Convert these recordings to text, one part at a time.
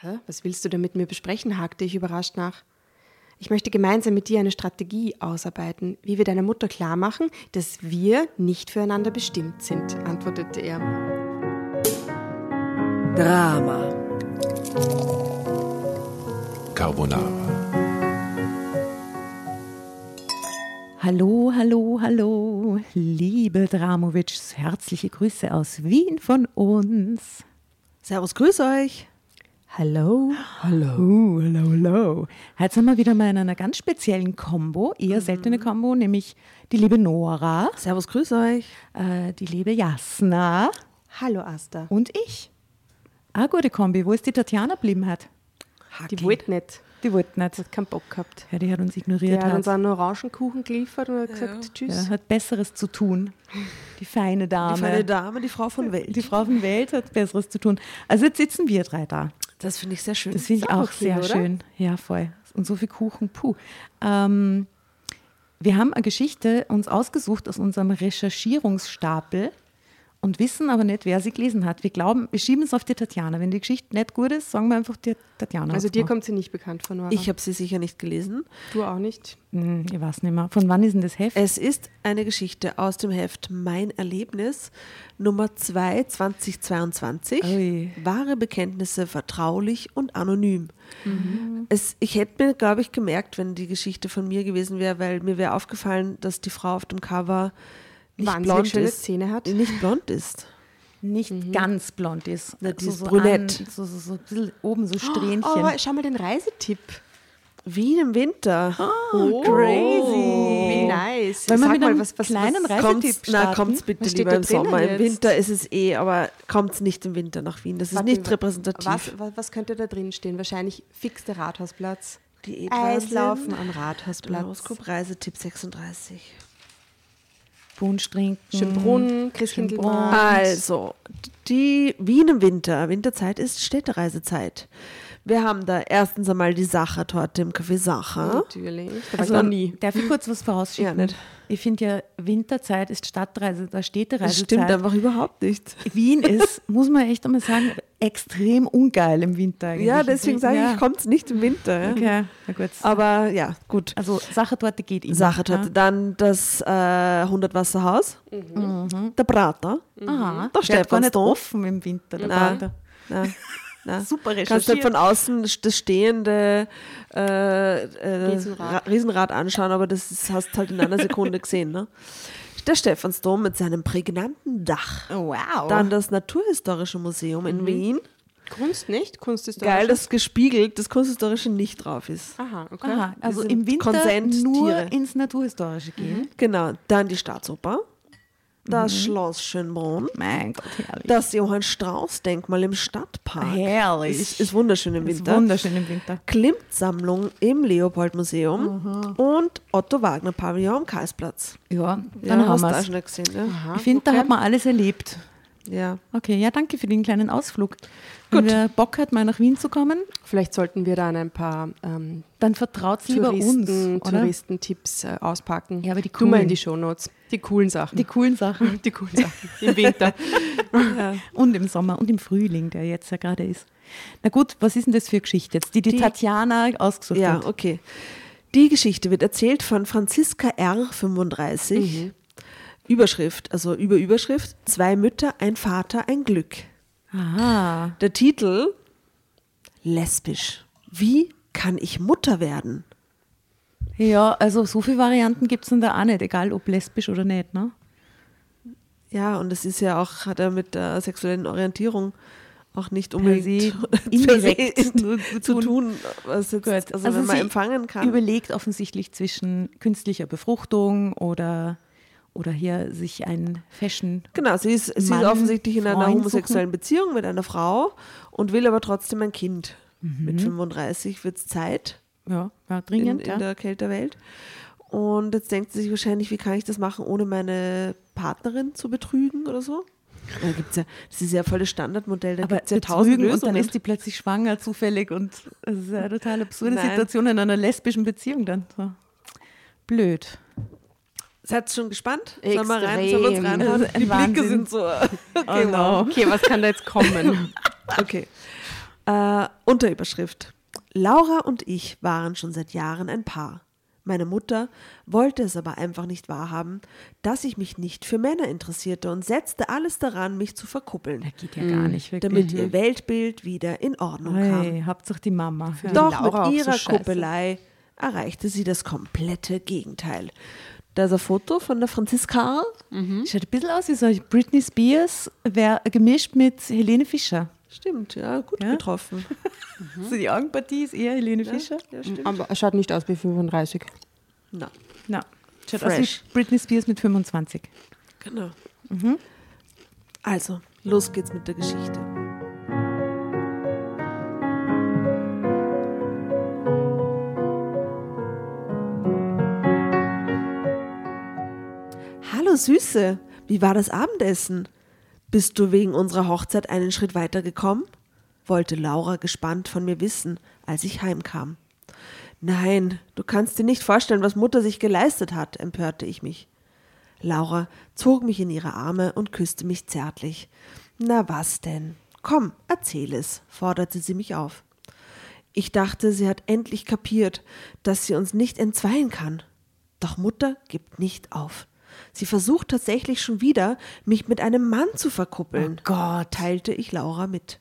Hä? Was willst du denn mit mir besprechen? hakte ich überrascht nach. Ich möchte gemeinsam mit dir eine Strategie ausarbeiten, wie wir deiner Mutter klarmachen, dass wir nicht füreinander bestimmt sind, antwortete er. Drama. Carbonara. Hallo, hallo, hallo, liebe Dramovics, herzliche Grüße aus Wien von uns. Servus, grüß euch. Hallo. Hallo. hallo, hallo. Heute sind wir wieder mal in einer ganz speziellen Combo, eher seltene Combo, nämlich die liebe Nora, Servus, grüß euch. äh, die liebe Jasna Hallo Asta. und ich. Eine gute Kombi. Wo ist die Tatjana geblieben hat? Die wollte nicht. Die wollte nicht. Hat keinen Bock gehabt. Ja, die hat uns ignoriert. hat hat. uns einen Orangenkuchen geliefert und hat gesagt, Ja, tschüss. hat Besseres zu tun. Die feine Dame. Die feine Dame, die Frau von Welt. Die Frau von Welt hat Besseres zu tun. Also jetzt sitzen wir drei da. Das finde ich sehr schön. Das finde ich auch sehr oder? schön. Ja, voll. Und so viel Kuchen, puh. Ähm, wir haben eine Geschichte uns ausgesucht aus unserem Recherchierungsstapel und wissen aber nicht, wer sie gelesen hat. Wir glauben, wir schieben es auf die Tatjana. Wenn die Geschichte nicht gut ist, sagen wir einfach, die Tatjana. Also dir kommt sie nicht bekannt vor, Nora. ich habe sie sicher nicht gelesen. du auch nicht. Hm, ich weiß nicht mehr. Von wann ist denn das Heft? Es ist eine Geschichte aus dem Heft Mein Erlebnis, Nummer 2, 2022. Ui. Wahre Bekenntnisse vertraulich und anonym. Es, ich hätte mir, glaube ich, gemerkt, wenn die Geschichte von mir gewesen wäre, weil mir wäre aufgefallen, dass die Frau auf dem Cover nicht Wahnsinnig blond schöne ist. Zähne hat. Nicht blond ist. Nicht ganz blond ist. Na, die ist so brünett. An, so, so, so ein bisschen oben so Strähnchen. Oh, aber schau mal den Reisetipp. Wien im Winter. Oh, crazy. Wie nice. Wir Sag mit mal, was, was, kleinen Reisetipp Kommt's, na, starten? kommt's bitte Was lieber im Sommer. Im jetzt? Winter ist es eh, aber kommt's nicht im Winter nach Wien. Das ist Warte, nicht repräsentativ. Was, was, könnte da drin stehen? Wahrscheinlich fix der Rathausplatz. Diätwahnsinn. Eislaufen am Rathausplatz. Horoskop Reisetipp 36. Punsch trinken. Schönbrunn, Christkindlmarkt. Also, die Wien im Winter, Winterzeit ist Städtereisezeit. Wir haben da erstens einmal die Sachertorte im Café Sacher. Natürlich. Da Also, ich noch nie. Darf ich kurz was vorausschicken? Ja, nicht. Ich finde ja, Winterzeit ist Stadtreise, da Das Städtereisezeit. stimmt einfach überhaupt nicht. Wien ist, muss man echt einmal sagen, extrem ungeil im Winter. Eigentlich. Ja, deswegen sage ja. ich, kommt's nicht im Winter. ja. Okay, na gut. Aber ja, gut. Also Sachertorte geht immer. Sachertorte. Dann das äh, 100 Wasserhaus. Der Prater. Ja. Aha, der hat gar nicht offen im Winter. Der Na. Prater. Na, na. Super Kannst du recherchiert. von außen das stehende äh, äh, Riesenrad. Ra- Riesenrad anschauen, aber das ist- hast halt in einer Sekunde gesehen. Ne? Der Stephansdom mit seinem prägnanten Dach. Oh, wow. Dann das Naturhistorische Museum in Wien. Kunst nicht? Kunst ist Geil, dass gespiegelt das Kunsthistorische nicht drauf ist. Aha, okay. Aha, also im Winter Konsent- nur Tiere. ins Naturhistorische gehen. Genau. Dann die Staatsoper. Das Schloss Schönbrunn. Mein Gott, herrlich. Das Johann Strauß Denkmal im Stadtpark. Herrlich. Ist, ist wunderschön im ist Winter. wunderschön im Winter. Klimt-Sammlung im Leopold-Museum und Otto Wagner Pavillon am Karlsplatz. Ja, dann ja, haben hast du wir auch es. schon gesehen, ja? Ich finde, da okay. hat man alles erlebt. Ja. Okay, ja, danke für den kleinen Ausflug. Wenn wer Bock hat, mal nach Wien zu kommen, Vielleicht sollten wir dann ein paar ähm, dann vertraut lieber uns, oder? Touristentipps äh, auspacken. Ja, aber die Tu mal in coolen. die Shownotes. Die coolen Sachen. Die coolen Sachen. die coolen Sachen. Im Winter. Und im Sommer und im Frühling, der jetzt ja gerade ist. Na gut, was ist denn das für Geschichte jetzt, die die, Die- Tatjana ausgesucht Ja, hat? okay. Die Geschichte wird erzählt von Franziska R. 35. Überschrift, also über Überschrift, zwei Mütter, ein Vater, ein Glück. Aha. Der Titel, lesbisch. Wie kann ich Mutter werden? Ja, also so viele Varianten gibt es denn da auch nicht, egal ob lesbisch oder nicht, ne? Ja, und es ist ja auch, hat er mit der sexuellen Orientierung auch nicht unbedingt indirekt zu tun. was jetzt, Gut. also, wenn man empfangen kann. Überlegt offensichtlich zwischen künstlicher Befruchtung oder, oder hier sich ein Fashion. Genau, sie ist, sie Mann, ist offensichtlich in einer Freund homosexuellen Beziehung mit einer Frau und will aber trotzdem ein Kind. Mhm. Mit 35 wird es Zeit Ja, ja in, dringend. in ja. der Kälterwelt. Und jetzt denkt sie sich wahrscheinlich, wie kann ich das machen, ohne meine Partnerin zu betrügen oder so? Da gibt's ja, das ist ja voll das Standardmodell, da Aber gibt es ja tausend betrügen und dann Lösungen. ist die plötzlich schwanger zufällig und das ist ja eine total absurde Nein. Situation in einer lesbischen Beziehung dann. So. Blöd. Seid ihr schon gespannt? Sollen wir rein? Sollen wir uns reinhauen? Ein Die Blicke Wahnsinn. sind so. Okay, Oh no. Okay, was kann da jetzt kommen? Okay. Äh, Unterüberschrift. Laura und ich waren schon seit Jahren ein Paar. Meine Mutter wollte es aber einfach nicht wahrhaben, dass ich mich nicht für Männer interessierte und setzte alles daran, mich zu verkuppeln, Geht ja gar nicht, wirklich. damit ihr Weltbild wieder in Ordnung kam. Hey, Hauptsache die Mama. Ja. Doch auch mit so ihrer scheiße. Kuppelei erreichte sie das komplette Gegenteil. Da ist ein Foto von der Franziska. Schaut ein bisschen aus wie so Britney Spears, wär, gemischt mit Helene Fischer. Stimmt, ja, gut Ja? getroffen. So die Augenpartie ist eher Helene Fischer. Ja, stimmt. Aber er schaut nicht aus wie 35. Na, Na, schaut Fresh. aus wie Britney Spears mit 25. genau. Also, los geht's mit der Geschichte. Hallo Süße, wie war das Abendessen? Bist du wegen unserer Hochzeit einen Schritt weiter gekommen? wollte Laura gespannt von mir wissen, als ich heimkam. Nein, du kannst dir nicht vorstellen, was Mutter sich geleistet hat, empörte ich mich. Laura zog mich in ihre Arme und küsste mich zärtlich. Na was denn? Komm, erzähl es, forderte sie mich auf. Ich dachte, sie hat endlich kapiert, dass sie uns nicht entzweien kann. Doch Mutter gibt nicht auf. Sie versucht tatsächlich schon wieder, mich mit einem Mann zu verkuppeln. Oh Gott. teilte ich Laura mit.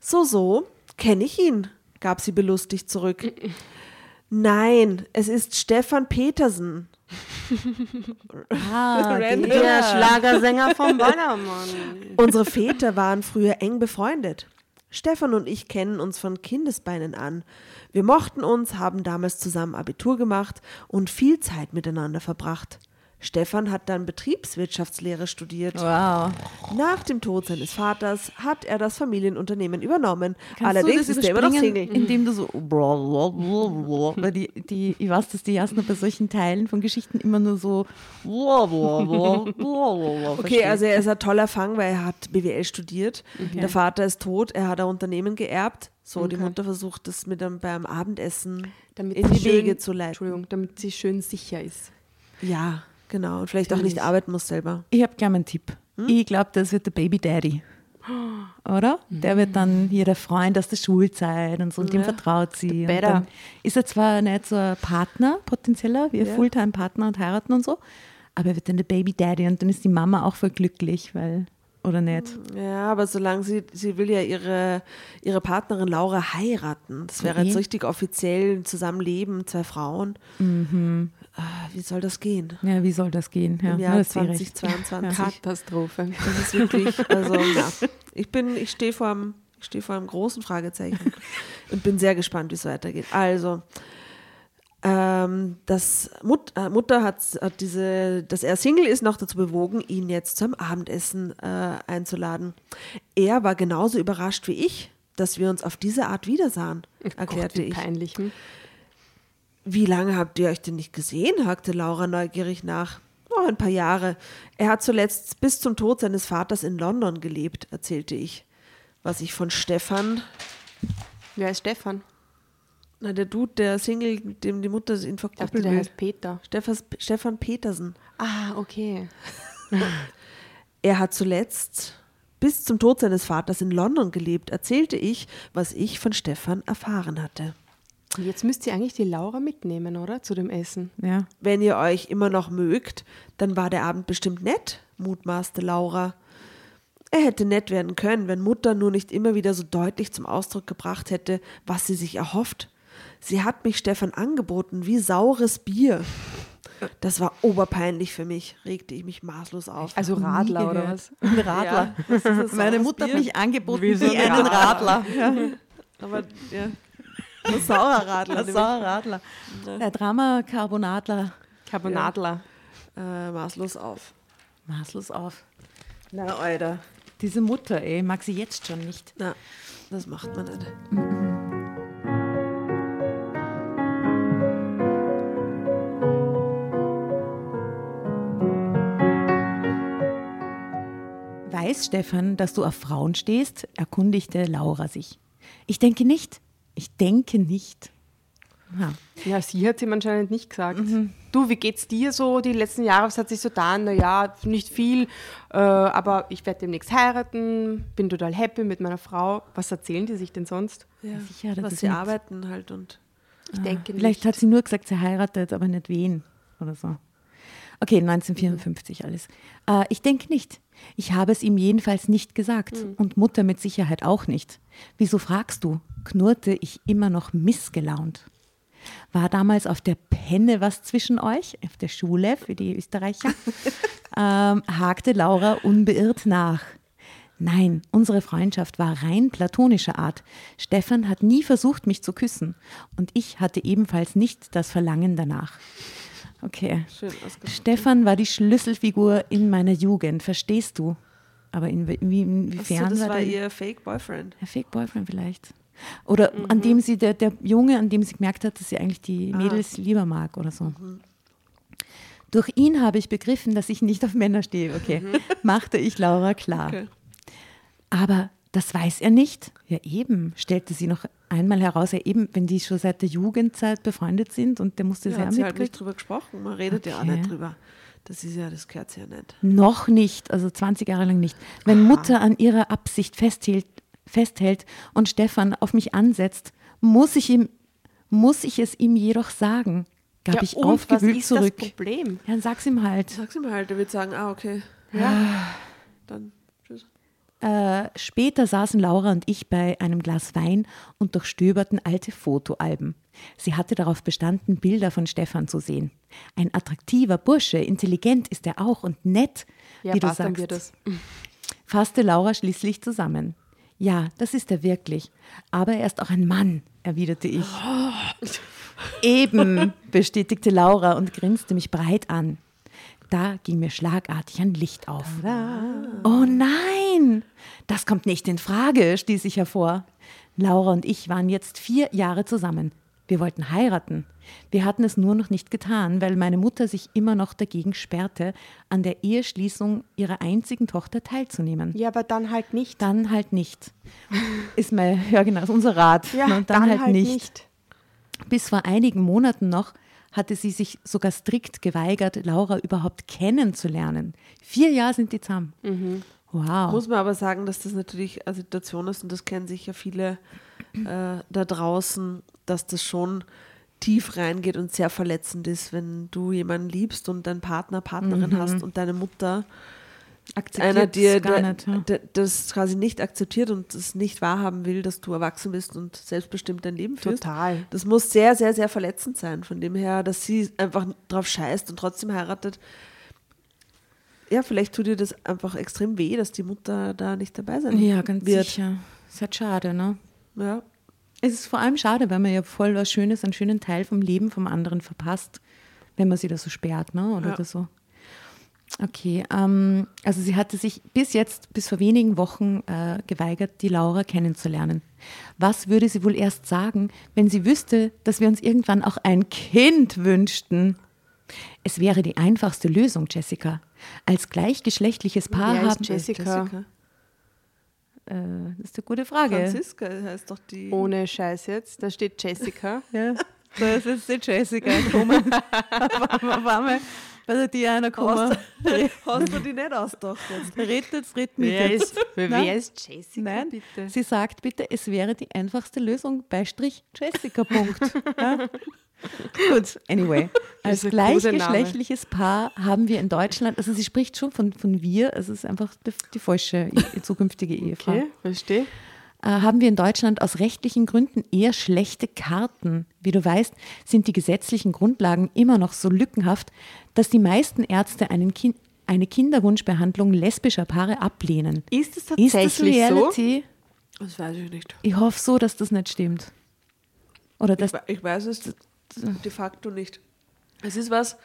So, so, kenne ich ihn, gab sie belustigt zurück. Nein, es ist Stefan Petersen. Ah. Der Schlagersänger vom Ballermann. Unsere Väter waren früher eng befreundet. Stefan und ich kennen uns von Kindesbeinen an. Wir mochten uns, haben damals zusammen Abitur gemacht und viel Zeit miteinander verbracht. Stefan hat dann Betriebswirtschaftslehre studiert. Wow. Nach dem Tod seines Vaters hat er das Familienunternehmen übernommen. Kannst Allerdings ist er immer noch Single. Indem du so. Weil die, die, ich weiß, dass die ersten bei solchen Teilen von Geschichten immer nur so. Okay, also er ist ein toller Fang, weil er hat BWL studiert. Der Vater ist tot, er hat ein Unternehmen geerbt. So, die Mutter versucht das mit einem, beim Abendessen Damit in die schön- Wege zu leiten. Entschuldigung, damit sie schön sicher ist. Ja, genau. Und vielleicht auch nicht arbeiten muss selber. Ich habe gleich einen Tipp. Ich glaube, das wird der Baby Daddy. Oder? Der wird dann hier der Freund aus der Schulzeit und so, und dem Ja. vertraut sie. Und dann ist er zwar nicht so ein Partner, potenzieller, wie ein Ja. Fulltime-Partner und heiraten und so, aber er wird dann der Baby Daddy und dann ist die Mama auch voll glücklich, weil, oder nicht? Ja, aber solange sie, sie will ja ihre, ihre Partnerin Laura heiraten. Das wäre Eh. jetzt richtig offiziell Zusammenleben, zwei Frauen. Ah, Wie soll das gehen? Ja, wie soll das gehen? Ja, Im ja, Jahr das wäre recht. 2022. Katastrophe. Das ist wirklich, also ja. Ich bin, ich stehe vor einem, ich stehe vor einem großen Fragezeichen und bin sehr gespannt, wie es weitergeht. Also, ähm, das Mut, äh, Mutter hat, hat diese, dass er Single ist, noch dazu bewogen, ihn jetzt zum Abendessen äh, einzuladen. Er war genauso überrascht wie ich, dass wir uns auf diese Art wiedersahen, erklärte Gott, wie ich. peinlich. Hm? Wie lange habt ihr euch denn nicht gesehen? hakte Laura neugierig nach. Oh, ein paar Jahre. Er hat zuletzt bis zum Tod seines Vaters in London gelebt, erzählte ich. Was ich von Stefan, Wer ist Stefan? Na der Dude, der Single, mit dem die Mutter ihn Ich dachte, der will. heißt Peter. Stefans, Stefan Petersen. Ah, okay. Er hat zuletzt bis zum Tod seines Vaters in London gelebt, erzählte ich, was ich von Stefan erfahren hatte. Jetzt müsst ihr eigentlich die Laura mitnehmen, oder? Zu dem Essen. Ja. Wenn ihr euch immer noch mögt, dann war der Abend bestimmt nett, mutmaßte Laura. Er hätte nett werden können, wenn Mutter nur nicht immer wieder so deutlich zum Ausdruck gebracht hätte, was sie sich erhofft. Sie hat mich Stefan angeboten wie saures Bier. Das war oberpeinlich für mich, regte ich mich maßlos auf. Also Radler oder was? Ein Radler. Ja, was Meine Mutter hat Bier? mich angeboten Wie wie, so ein einen Radler. Aber ja, ein saurer Radler. Ein saurer Radler. Der Drama Carbonadler. Carbonadler. Äh, maßlos auf. Maßlos auf. Na, Alter. Diese Mutter, ey, mag sie jetzt schon nicht. Na, das macht man nicht. Weiß Stefan, dass du auf Frauen stehst? erkundigte Laura sich. Ich denke nicht. Ich denke nicht. Ha. Ja, sie hat es ihm anscheinend nicht gesagt. Du, wie geht's dir so die letzten Jahre? Was hat sich so getan? Naja, nicht viel, äh, aber ich werde demnächst heiraten, bin total happy mit meiner Frau. Was erzählen die sich denn sonst? Ja, Sicher er was das sie nicht. arbeiten halt und Ich denke Vielleicht nicht. hat sie nur gesagt, sie heiratet, aber nicht wen oder so. Okay, 1954 alles. Äh, ich denke nicht. Ich habe es ihm jedenfalls nicht gesagt und Mutter mit Sicherheit auch nicht. Wieso fragst du? knurrte ich immer noch missgelaunt. War damals auf der Penne was zwischen euch? Auf der Schule für die Österreicher? ähm, hakte Laura unbeirrt nach. Nein, unsere Freundschaft war rein platonischer Art. Stefan hat nie versucht, mich zu küssen. Und ich hatte ebenfalls nicht das Verlangen danach. Okay. schön. Stefan war die Schlüsselfigur in meiner Jugend, verstehst du? Aber in, wie- inwiefern das war war ihr Fake Boyfriend. der Fake Boyfriend vielleicht? Oder an dem sie, der, der Junge, an dem sie gemerkt hat, dass sie eigentlich die Mädels lieber mag oder so. Durch ihn habe ich begriffen, dass ich nicht auf Männer stehe. Okay, machte ich Laura klar. Okay. Aber das weiß er nicht. Ja, eben, stellte sie noch einmal heraus. Ja, eben, wenn die schon seit der Jugendzeit befreundet sind und der musste Ja, sehr hat sie halt nicht drüber gesprochen. Man redet ja auch Okay. nicht drüber. Das ist ja, das gehört sie ja nicht. Noch nicht, also 20 Jahre lang nicht. Wenn Mutter an ihrer Absicht festhält, festhält und Stefan auf mich ansetzt, muss ich, ihm, muss ich es ihm jedoch sagen, gab ja, ich und aufgewühlt was ist zurück. das Problem? Ja, dann sag's ihm halt. Sag's ihm halt, er wird sagen, ah, okay. Ja. Dann. Äh, später saßen Laura und ich bei einem Glas Wein und durchstöberten alte Fotoalben. Sie hatte darauf bestanden, Bilder von Stefan zu sehen. Ein attraktiver Bursche, intelligent ist er auch und nett, Ja, wie du sagst. wird das. fasste Laura schließlich zusammen. Ja, das ist er wirklich. Aber er ist auch ein Mann, erwiderte ich. Eben, bestätigte Laura und grinste mich breit an. Da ging mir schlagartig ein Licht auf. Oh nein, das kommt nicht in Frage, stieß ich hervor. Laura und ich waren jetzt vier Jahre zusammen. Wir wollten heiraten. Wir hatten es nur noch nicht getan, weil meine Mutter sich immer noch dagegen sperrte, an der Eheschließung ihrer einzigen Tochter teilzunehmen. Ja, aber dann halt nicht. Dann halt nicht. Ist mal, ja genau, ist unser Rat. ja, Ne, dann, halt, nicht. Bis vor einigen Monaten noch hatte sie sich sogar strikt geweigert, Laura überhaupt kennenzulernen. Vier Jahre sind die zusammen. Wow. Muss man aber sagen, dass das natürlich eine Situation ist, und das kennen sicher viele äh, da draußen, dass das schon tief reingeht und sehr verletzend ist, wenn du jemanden liebst und deinen Partner, Partnerin hast und deine Mutter einer Akzeptiert's dir da- nicht. Da- das quasi nicht akzeptiert und es nicht wahrhaben will, dass du erwachsen bist und selbstbestimmt dein Leben führst. Total. Das muss sehr, sehr, sehr verletzend sein. Von dem her, dass sie einfach drauf scheißt und trotzdem heiratet. Ja, vielleicht tut ihr das einfach extrem weh, dass die Mutter da nicht dabei sein Ja, ganz wird. sicher. Ist halt schade, ne? Ja. Es ist vor allem schade, weil man ja voll was Schönes, einen schönen Teil vom Leben vom anderen verpasst, wenn man sie da so sperrt, ne? Oder Ja. so. Okay, ähm, also sie hatte sich bis jetzt, bis vor wenigen Wochen äh, geweigert, die Laura kennenzulernen. Was würde sie wohl erst sagen, wenn sie wüsste, dass wir uns irgendwann auch ein Kind wünschten? Es wäre die einfachste Lösung, Jessica. Als gleichgeschlechtliches Paar ist haben Jessica? Äh, das ist eine gute Frage. Franziska heißt doch die. Ohne Scheiß jetzt. Da steht Jessica. Ja, da ist jetzt die Jessica gekommen. auf einmal, bei der Diana gekommen. Hast du die nicht ausgedacht jetzt? Red jetzt, red mit wer, jetzt. ist, wer Nein. ist Jessica, Nein, bitte? sie sagt bitte, es wäre die einfachste Lösung, Beistrich Jessica, Punkt. ja? Gut, anyway. Als gleichgeschlechtliches Paar haben wir in Deutschland, also sie spricht schon von, von wir, also es ist einfach die, die falsche die zukünftige Ehefrau. Okay, verstehe. Äh, haben wir in Deutschland aus rechtlichen Gründen eher schlechte Karten. Wie du weißt, sind die gesetzlichen Grundlagen immer noch so lückenhaft, dass die meisten Ärzte einen kind, eine Kinderwunschbehandlung lesbischer Paare ablehnen. Ist es Ist das tatsächlich so? Reality? Das weiß ich nicht. Ich hoffe so, dass das nicht stimmt. Oder Ich, dass, we- ich weiß es de facto nicht. Es ist was,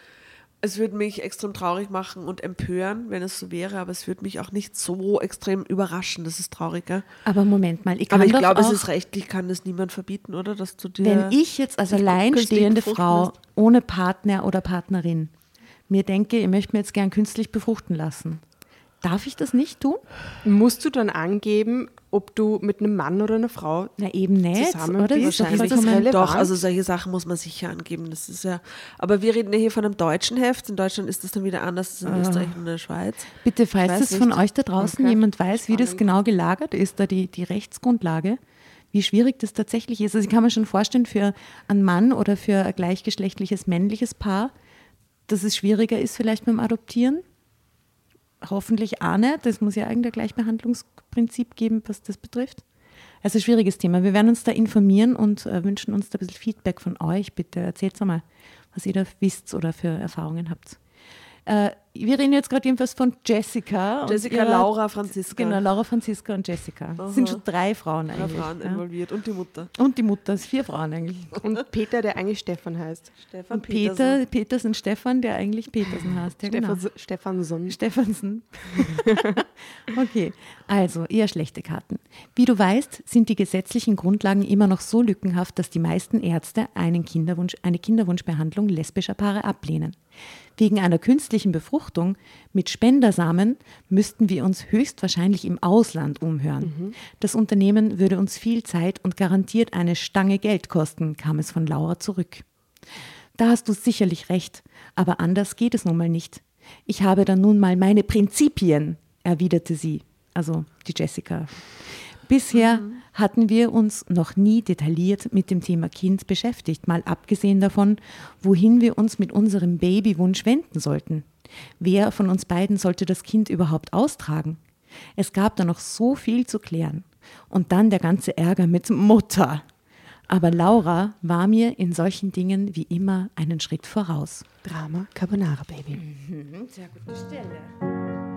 es würde mich extrem traurig machen und empören, wenn es so wäre, aber es würde mich auch nicht so extrem überraschen. Das ist trauriger. aber Moment mal, ich kann Aber ich glaube, es ist rechtlich, kann das niemand verbieten, oder? Dass du dir. wenn ich jetzt als alleinstehende Frau ohne Partner oder Partnerin mir denke, ich möchte mir jetzt gern künstlich befruchten lassen, Darf ich das nicht tun? Musst du dann angeben, ob du mit einem Mann oder einer Frau Na eben nicht, Zusammen oder? Das bist? ist doch Wahrscheinlich. Ist das relevant? Doch, also solche Sachen muss man sicher angeben. Das ist ja. Aber wir reden ja hier von einem deutschen Heft. In Deutschland ist das dann wieder anders als in Ah. Österreich und in der Schweiz. Bitte, falls es von euch da draußen Okay. jemand weiß, wie das genau gelagert ist, da die, die Rechtsgrundlage, wie schwierig das tatsächlich ist. Also ich kann mir schon vorstellen, für einen Mann oder für ein gleichgeschlechtliches männliches Paar, dass es schwieriger ist vielleicht beim Adoptieren. Hoffentlich auch nicht. Das muss ja eigentlich ein Gleichbehandlungsprinzip geben, was das betrifft. Also ein schwieriges Thema. Wir werden uns da informieren und äh, wünschen uns da ein bisschen Feedback von euch. Bitte erzählt mal, was ihr da wisst oder für Erfahrungen habt. Äh, wir reden jetzt gerade jedenfalls von Jessica. und Jessica, ihrer- Laura, Franziska. Genau, Laura, Franziska und Jessica. Es sind schon drei Frauen Drei eigentlich. Frauen ja. involviert und die Mutter. Und die Mutter, es sind vier Frauen eigentlich. Und Peter, der eigentlich Stefan heißt. Stefan Und Peter, Petersen Stefan, der eigentlich Petersen heißt. Ja, genau. Stefan, Stefanson. Stephansen. okay, also eher schlechte Karten. Wie du weißt, sind die gesetzlichen Grundlagen immer noch so lückenhaft, dass die meisten Ärzte einen Kinderwunsch, eine Kinderwunschbehandlung lesbischer Paare ablehnen. Wegen einer künstlichen Befruchtung mit Spendersamen müssten wir uns höchstwahrscheinlich im Ausland umhören. Das Unternehmen würde uns viel Zeit und garantiert eine Stange Geld kosten, kam es von Laura zurück. Da hast du sicherlich recht, aber anders geht es nun mal nicht. Ich habe dann nun mal meine Prinzipien, erwiderte sie, also die Jessica. Bisher hatten wir uns noch nie detailliert mit dem Thema Kind beschäftigt, mal abgesehen davon, wohin wir uns mit unserem Babywunsch wenden sollten. Wer von uns beiden sollte das Kind überhaupt austragen? Es gab da noch so viel zu klären. Und dann der ganze Ärger mit Mutter. Aber Laura war mir in solchen Dingen wie immer einen Schritt voraus. Drama Carbonara Baby. Sehr gute Stelle.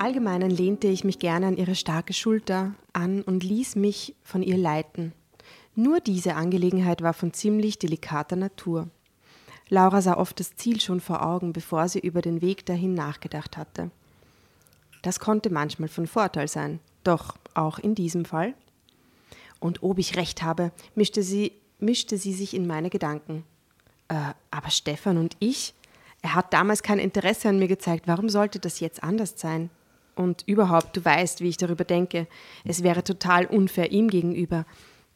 Allgemeinen lehnte ich mich gerne an ihre starke Schulter an und ließ mich von ihr leiten. Nur diese Angelegenheit war von ziemlich delikater Natur. Laura sah oft das Ziel schon vor Augen, bevor sie über den Weg dahin nachgedacht hatte. Das konnte manchmal von Vorteil sein, doch auch in diesem Fall. Und ob ich recht habe, mischte sie, mischte sie sich in meine Gedanken. Äh, aber Stefan und ich, er hat damals kein Interesse an mir gezeigt. Warum sollte das jetzt anders sein? Und überhaupt, du weißt, wie ich darüber denke. Es wäre total unfair ihm gegenüber.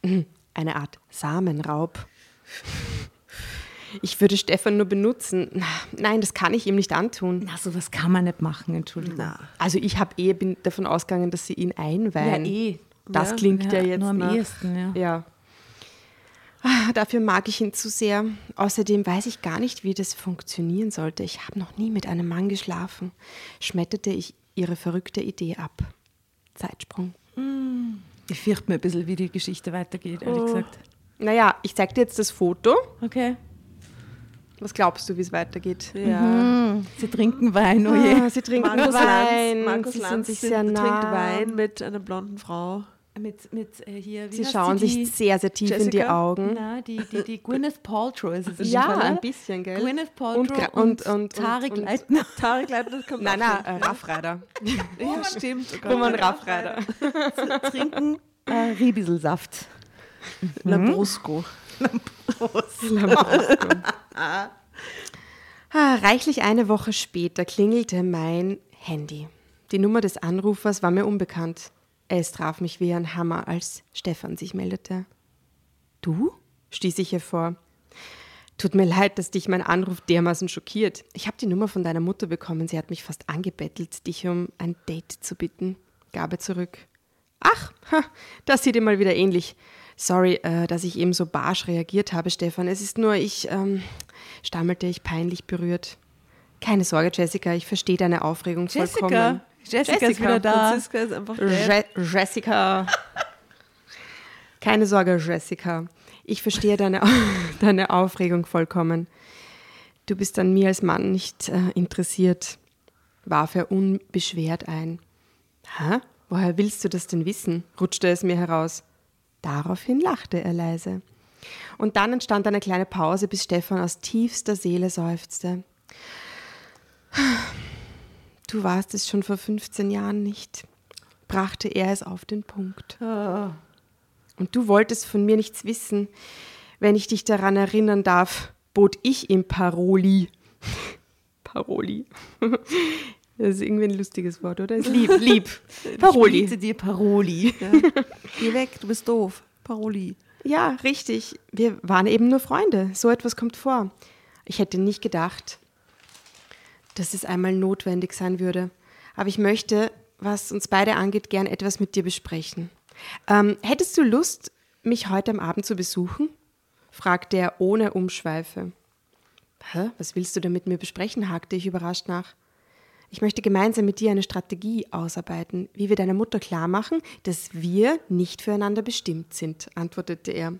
Eine Art Samenraub. Ich würde Stefan nur benutzen. Nein, das kann ich ihm nicht antun. Na, sowas kann man nicht machen, Entschuldigung. Na, Also ich habe eh bin davon ausgegangen, dass sie ihn einweihen. Ja, eh. Das Ja, klingt ja, jetzt Nur am nach, ehesten, ja. Ja. Ah, Dafür mag ich ihn zu sehr. Außerdem weiß ich gar nicht, wie das funktionieren sollte. Ich habe noch nie mit einem Mann geschlafen. Schmetterte ich ihre verrückte Idee ab. Zeitsprung. Ich fürchte mir ein bisschen, wie die Geschichte weitergeht, ehrlich Oh. gesagt. Naja, ich zeig dir jetzt das Foto. Okay. Was glaubst du, wie es weitergeht? ja. Sie trinken Wein, oh je. Ah, sie trinken Markus Wein. Lanz, Markus sie Lanz sind sich sehr trinkt nah. Wein mit einer blonden Frau. Mit, mit äh, hier, wie Sie schauen die, sich sehr, sehr tief in die Jessica? Augen. Na, die, die, die Gwyneth Paltrow ist es Ja, ein bisschen, gell? Gwyneth Paltrow Und und, und- und- Tarek Leitner. Tarek Leitner kommt Nein, nein, äh, Raffreiter. hin. Ja, stimmt. Oh. Roman Raffreiter. trinken äh, Ribiselsaft. Lambrusco. Ah, reichlich eine Woche später klingelte mein Handy. Die Nummer des Anrufers war mir unbekannt. Es traf mich wie ein Hammer, als Stefan sich meldete. Du? stieß ich hervor. Tut mir leid, dass dich mein Anruf dermaßen schockiert. Ich habe die Nummer von deiner Mutter bekommen. Sie hat mich fast angebettelt, dich um ein Date zu bitten. Gabe zurück. Ach, ha, das sieht dir mal wieder ähnlich. Sorry, äh, dass ich eben so barsch reagiert habe, Stefan. Es ist nur, ich, ähm, stammelte ich peinlich berührt. Keine Sorge, Jessica, ich verstehe deine Aufregung vollkommen. Jessica. Jessica ist wieder da. Franziska ist einfach. Je Jessica. Keine Sorge, Jessica. Ich verstehe deine, deine Aufregung vollkommen. Du bist an mir als Mann nicht äh, interessiert, warf er unbeschwert ein. Hä? Woher willst du das denn wissen? rutschte es mir heraus. Daraufhin lachte er leise. Und dann entstand eine kleine Pause, bis Stefan aus tiefster Seele seufzte. Du warst es schon vor 15 Jahren nicht, brachte er es auf den Punkt. Und du wolltest von mir nichts wissen. Wenn ich dich daran erinnern darf, bot ich ihm Paroli. Paroli. Das ist irgendwie ein lustiges Wort, oder? Ist lieb, lieb. Paroli. Ich biete dir Paroli. Ja. Geh weg, du bist doof. Paroli. Ja, richtig. Wir waren eben nur Freunde. So etwas kommt vor. Ich hätte nicht gedacht, dass es einmal notwendig sein würde. Aber ich möchte, was uns beide angeht, gern etwas mit dir besprechen. Ähm, hättest du Lust, mich heute am Abend zu besuchen? fragte er ohne Umschweife. Hä? Was willst du denn mit mir besprechen? hakte ich überrascht nach. Ich möchte gemeinsam mit dir eine Strategie ausarbeiten, wie wir deiner Mutter klarmachen, dass wir nicht füreinander bestimmt sind, antwortete er.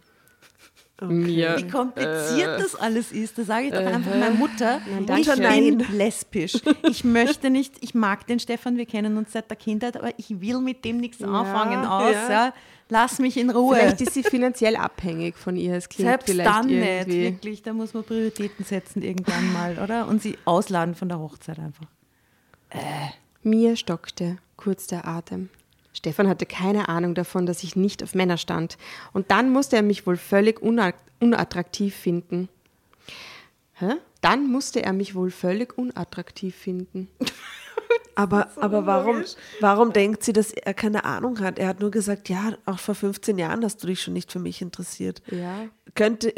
Okay. Mir. Wie kompliziert äh, das alles ist, da sage ich doch einfach äh, meiner Mutter, nein, ich bin lesbisch. Ich möchte nicht, ich mag den Stefan, wir kennen uns seit der Kindheit, aber ich will mit dem nichts ja, anfangen aus. Ja. ja. Lass mich in Ruhe. Vielleicht ist sie finanziell abhängig von ihr. Es klingt Selbst vielleicht dann irgendwie. nicht, wirklich. Da muss man Prioritäten setzen irgendwann mal, oder? Und sie ausladen von der Hochzeit einfach. Äh. Mir stockte kurz der Atem. Stefan hatte keine Ahnung davon, dass ich nicht auf Männer stand. Und dann musste er mich wohl völlig unattraktiv finden. Hä? Dann musste er mich wohl völlig unattraktiv finden. Aber, so aber warum, warum denkt sie, dass er keine Ahnung hat? Er hat nur gesagt, ja, auch vor 15 Jahren hast du dich schon nicht für mich interessiert. Ja. Könnte,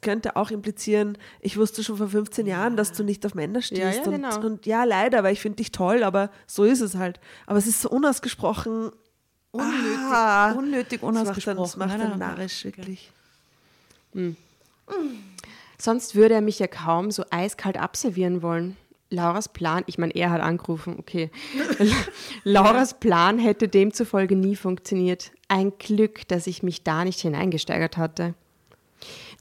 könnte auch implizieren, ich wusste schon vor 15 Jahren, dass du nicht auf Männer stehst. Ja, ja, und, genau. und ja, leider, weil ich finde dich toll, aber so ist es halt. Aber es ist so unausgesprochen. Unnötig, ah, unnötig unausgesprochen. Das macht dann, das macht dann narrisch, wirklich. Hm. Sonst würde er mich ja kaum so eiskalt abservieren wollen. Lauras Plan, ich meine, er hat angerufen, okay. Lauras Plan hätte demzufolge nie funktioniert. Ein Glück, dass ich mich da nicht hineingesteigert hatte.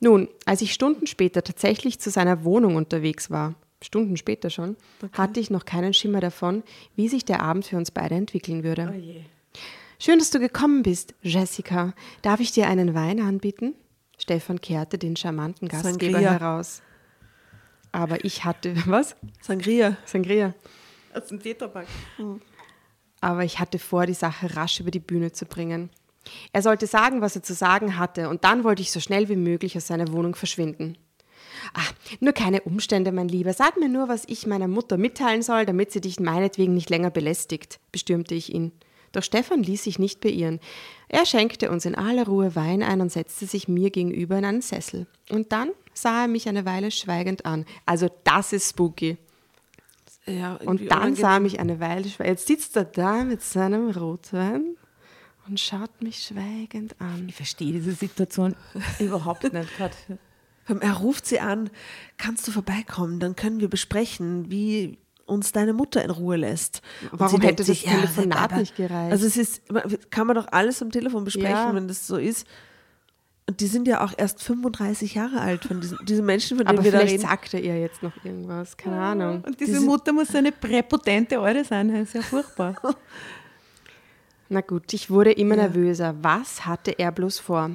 Nun, als ich Stunden später tatsächlich zu seiner Wohnung unterwegs war, Stunden später schon, okay. hatte ich noch keinen Schimmer davon, wie sich der Abend für uns beide entwickeln würde. Oh Schön, dass du gekommen bist, Jessica. Darf ich dir einen Wein anbieten? Stefan kehrte den charmanten Gastgeber Sangria. heraus. Aber ich hatte, was? Sangria. Sangria. Aus dem Tetrapack. Mhm. Aber ich hatte vor, die Sache rasch über die Bühne zu bringen. Er sollte sagen, was er zu sagen hatte, und dann wollte ich so schnell wie möglich aus seiner Wohnung verschwinden. Ach, nur keine Umstände, mein Lieber. Sag mir nur, was ich meiner Mutter mitteilen soll, damit sie dich meinetwegen nicht länger belästigt, bestürmte ich ihn. Doch Stefan ließ sich nicht beirren. Er schenkte uns in aller Ruhe Wein ein und setzte sich mir gegenüber in einen Sessel. Und dann sah er mich eine Weile schweigend an. Also das ist spooky. Ja, und dann sah er mich eine Weile schweigend. Jetzt sitzt er da mit seinem Rotwein und schaut mich schweigend an. Ich verstehe diese Situation überhaupt nicht gerade. Er ruft sie an, kannst du vorbeikommen, dann können wir besprechen, wie uns deine Mutter in Ruhe lässt. Und Warum hätte sich, das Telefonat ja, nicht gereicht? Also es ist, kann man doch alles am Telefon besprechen, ja. wenn das so ist. Und die sind ja auch erst 35 Jahre alt, von diesen, diese Menschen, von denen Aber wir da reden. vielleicht sagt er ihr jetzt noch irgendwas, keine ja. Ahnung. Und diese, diese Mutter muss eine präpotente Eure sein, das ist ja furchtbar. Na gut, ich wurde immer ja. nervöser. Was hatte er bloß vor?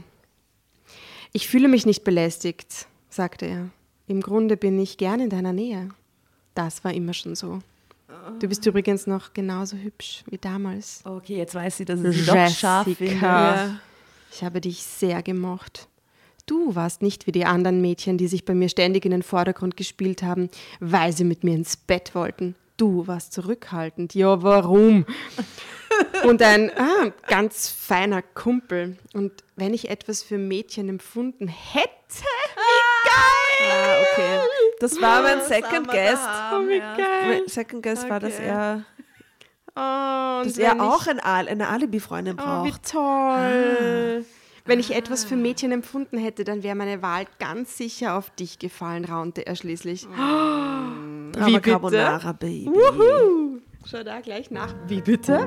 Ich fühle mich nicht belästigt, sagte er. Im Grunde bin ich gern in deiner Nähe. Das war immer schon so. Du bist übrigens noch genauso hübsch wie damals. Okay, jetzt weiß sie, dass ich doch scharf finde. Ich habe dich sehr gemocht. Du warst nicht wie die anderen Mädchen, die sich bei mir ständig in den Vordergrund gespielt haben, weil sie mit mir ins Bett wollten. Du warst zurückhaltend. Ja, warum? Und ein ah, ganz feiner Kumpel. Und wenn ich etwas für Mädchen empfunden hätte, wie geil! Ah, okay. Das war mein Second Guest. Oh, wie geil. Second Guest okay. war, dass er Oh, dass er auch ein Al eine Alibi-Freundin braucht. Oh, wie toll. Ah. Wenn ich etwas für Mädchen empfunden hätte, dann wäre meine Wahl ganz sicher auf dich gefallen, raunte er schließlich. Oh. Drama Carbonara, Baby. Wuhu. Schau da gleich nach. Wie bitte?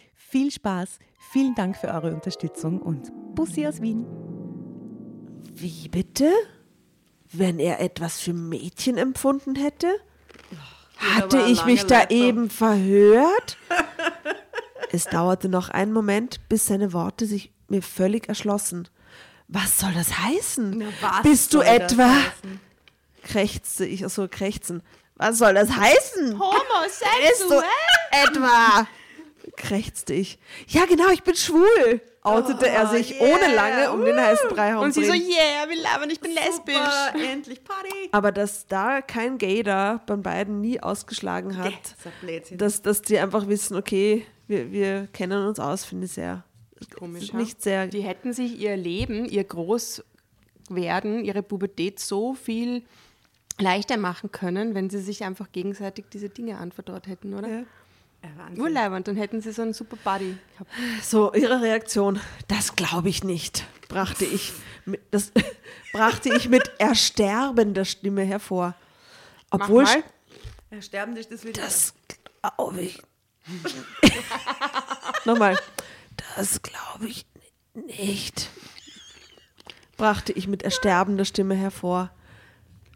Viel Spaß, vielen Dank für eure Unterstützung und Bussi aus Wien. Wie bitte? Wenn er etwas für Mädchen empfunden hätte? Hatte ich mich da eben verhört? es dauerte noch einen Moment, bis seine Worte sich mir völlig erschlossen. Was soll das heißen? was Bist du etwa? Krächzte ich, so krächzen. Was soll das heißen? Bist du Homosexuell? etwa? Krächzte ich. Ja, genau, ich bin schwul, outete er sich ohne lange um den heißen Brei Und sie so, yeah, wir labern, ich bin lesbisch. endlich Party. Aber dass da kein Gay da bei beiden nie ausgeschlagen hat, dass, dass die einfach wissen, okay, wir, wir kennen uns aus, finde ich sehr Komisch, nicht sehr. Die hätten sich ihr Leben, ihr Großwerden, ihre Pubertät so viel leichter machen können, wenn sie sich einfach gegenseitig diese Dinge anvertraut hätten, oder? Ja. Urleibend, dann hätten sie so einen super Buddy gehabt. So, ihre Reaktion, das glaube ich nicht, brachte ich, mit, das, brachte ich mit ersterbender Stimme hervor. Obwohl, Mach mal. Sterben dich das wieder. das glaube ich. Nochmal, das glaube ich nicht, brachte ich mit ersterbender Stimme hervor.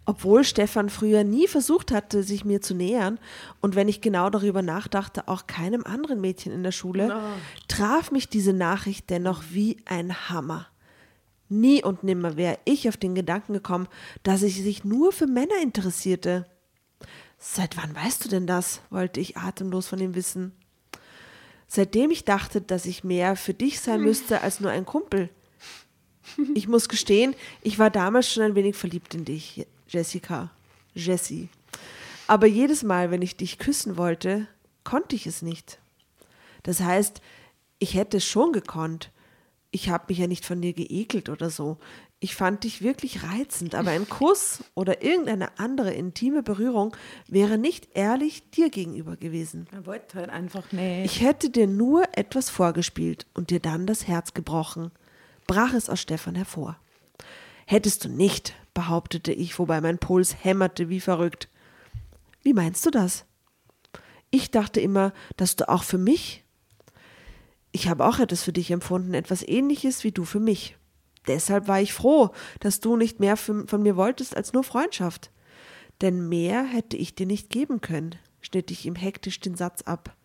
Obwohl Stefan früher nie versucht hatte, sich mir zu nähern und wenn ich genau darüber nachdachte, auch keinem anderen Mädchen in der Schule, traf mich diese Nachricht dennoch wie ein Hammer. Nie und nimmer wäre ich auf den Gedanken gekommen, dass ich sich nur für Männer interessierte. Seit wann weißt du denn das? wollte ich atemlos von ihm wissen. Seitdem ich dachte, dass ich mehr für dich sein müsste als nur ein Kumpel. Ich muss gestehen, ich war damals schon ein wenig verliebt in dich, Jessica. Jessie. Aber jedes Mal, wenn ich dich küssen wollte, konnte ich es nicht. Das heißt, ich hätte es schon gekonnt. Ich habe mich ja nicht von dir geekelt oder so. Ich fand dich wirklich reizend, aber ein Kuss oder irgendeine andere intime Berührung wäre nicht ehrlich dir gegenüber gewesen. Er wollte halt einfach nicht. Ich hätte dir nur etwas vorgespielt und dir dann das Herz gebrochen, brach es aus Stefan hervor. Hättest du nicht, behauptete ich, wobei mein Puls hämmerte wie verrückt. Wie meinst du das? Ich dachte immer, dass du auch für mich. Ich habe auch etwas für dich empfunden, etwas ähnliches wie du für mich. Deshalb war ich froh, dass du nicht mehr von mir wolltest als nur Freundschaft. Denn mehr hätte ich dir nicht geben können, schnitt ich ihm hektisch den Satz ab.